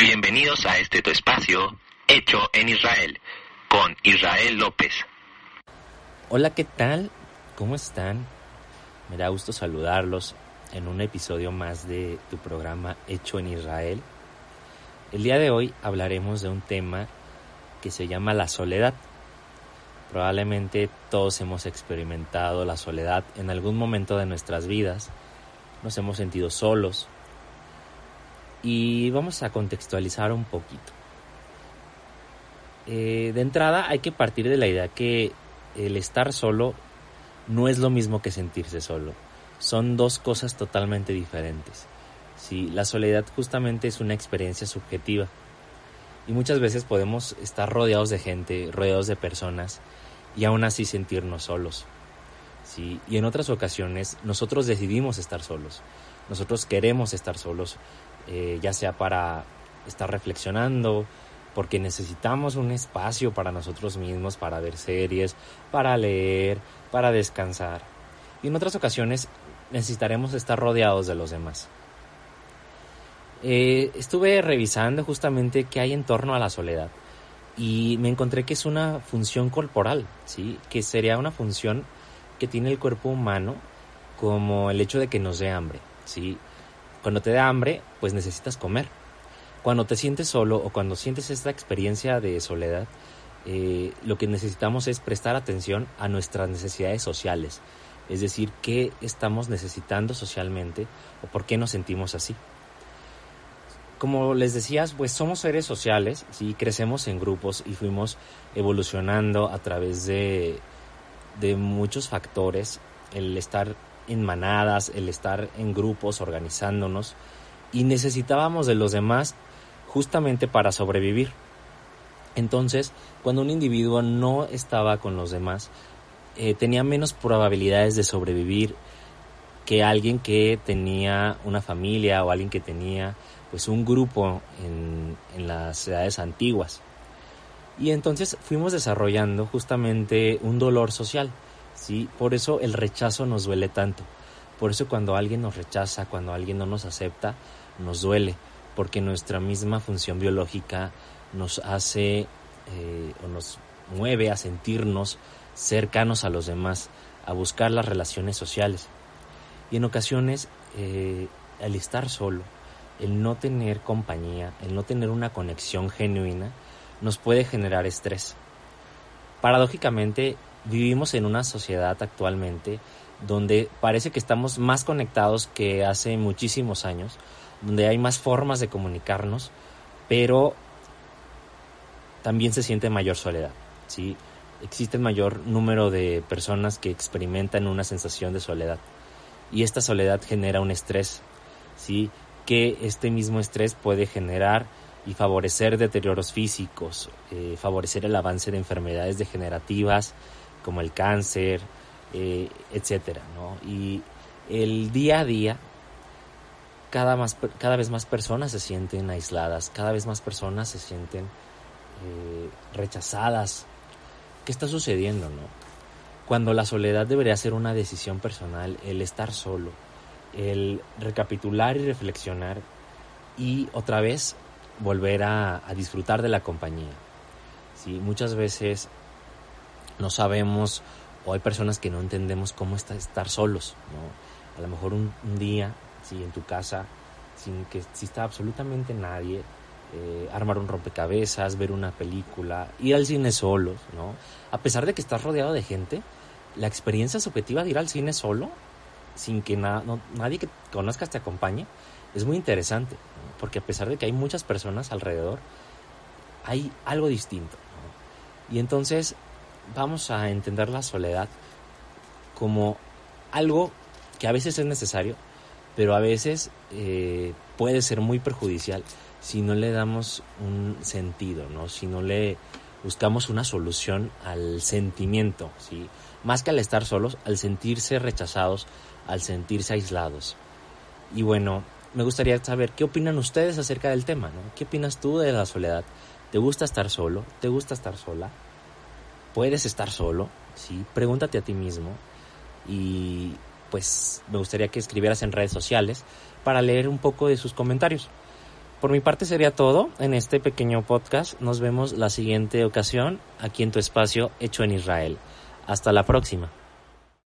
Bienvenidos a este tu espacio, Hecho en Israel, con Israel López. Hola, ¿qué tal? ¿Cómo están? Me da gusto saludarlos en un episodio más de tu programa Hecho en Israel. El día de hoy hablaremos de un tema que se llama la soledad. Probablemente todos hemos experimentado la soledad en algún momento de nuestras vidas. Nos hemos sentido solos, y vamos a contextualizar un poquito. Eh, de entrada hay que partir de la idea que el estar solo no es lo mismo que sentirse solo. Son dos cosas totalmente diferentes. Sí, la soledad justamente es una experiencia subjetiva. Y muchas veces podemos estar rodeados de gente, rodeados de personas, y aún así sentirnos solos. ¿sí? Y en otras ocasiones nosotros decidimos estar solos. Nosotros queremos estar solos eh, ya sea para estar reflexionando, porque necesitamos un espacio para nosotros mismos, para ver series, para leer, para descansar. Y en otras ocasiones necesitaremos estar rodeados de los demás. Eh, estuve revisando justamente qué hay en torno a la soledad y me encontré que es una función corporal, ¿sí? que sería una función que tiene el cuerpo humano como el hecho de que nos dé hambre. ¿Sí? Cuando te da hambre, pues necesitas comer. Cuando te sientes solo o cuando sientes esta experiencia de soledad, eh, lo que necesitamos es prestar atención a nuestras necesidades sociales. Es decir, qué estamos necesitando socialmente o por qué nos sentimos así. Como les decías, pues somos seres sociales, ¿sí? crecemos en grupos y fuimos evolucionando a través de, de muchos factores. El estar en manadas, el estar en grupos, organizándonos, y necesitábamos de los demás justamente para sobrevivir. Entonces, cuando un individuo no estaba con los demás, eh, tenía menos probabilidades de sobrevivir que alguien que tenía una familia o alguien que tenía pues un grupo en, en las edades antiguas. Y entonces fuimos desarrollando justamente un dolor social. ¿Sí? Por eso el rechazo nos duele tanto. Por eso cuando alguien nos rechaza, cuando alguien no nos acepta, nos duele, porque nuestra misma función biológica nos hace eh, o nos mueve a sentirnos cercanos a los demás, a buscar las relaciones sociales. Y en ocasiones eh, el estar solo, el no tener compañía, el no tener una conexión genuina, nos puede generar estrés. Paradójicamente, vivimos en una sociedad actualmente donde parece que estamos más conectados que hace muchísimos años, donde hay más formas de comunicarnos, pero también se siente mayor soledad. ¿sí? Existe mayor número de personas que experimentan una sensación de soledad y esta soledad genera un estrés, ¿sí? que este mismo estrés puede generar y favorecer deterioros físicos, eh, favorecer el avance de enfermedades degenerativas, como el cáncer, eh, etcétera, ¿no? Y el día a día, cada, más, cada vez más personas se sienten aisladas, cada vez más personas se sienten eh, rechazadas. ¿Qué está sucediendo, no? Cuando la soledad debería ser una decisión personal, el estar solo, el recapitular y reflexionar y otra vez volver a, a disfrutar de la compañía. ¿sí? Muchas veces no sabemos o hay personas que no entendemos cómo está estar solos, ¿no? A lo mejor un, día, si en tu casa, sin que exista absolutamente nadie, eh, armar un rompecabezas, ver una película, ir al cine solos, ¿no? A pesar de que estás rodeado de gente, la experiencia subjetiva de ir al cine solo, sin que nadie que conozcas te acompañe, es muy interesante, porque a pesar de que hay muchas personas alrededor, hay algo distinto. Y entonces vamos a entender la soledad como algo que a veces es necesario, pero a veces eh, puede ser muy perjudicial si no le damos un sentido, ¿no? Si no le buscamos una solución al sentimiento, ¿sí? Más que al estar solos, al sentirse rechazados, al sentirse aislados. Y bueno, me gustaría saber qué opinan ustedes acerca del tema, ¿no? ¿Qué opinas tú de la soledad? ¿Te gusta estar solo? ¿Te gusta estar sola? Puedes estar solo, ¿sí? Pregúntate a ti mismo y pues me gustaría que escribieras en redes sociales para leer un poco de sus comentarios. Por mi parte sería todo en este pequeño podcast. Nos vemos la siguiente ocasión aquí en tu espacio hecho en Israel. Hasta la próxima.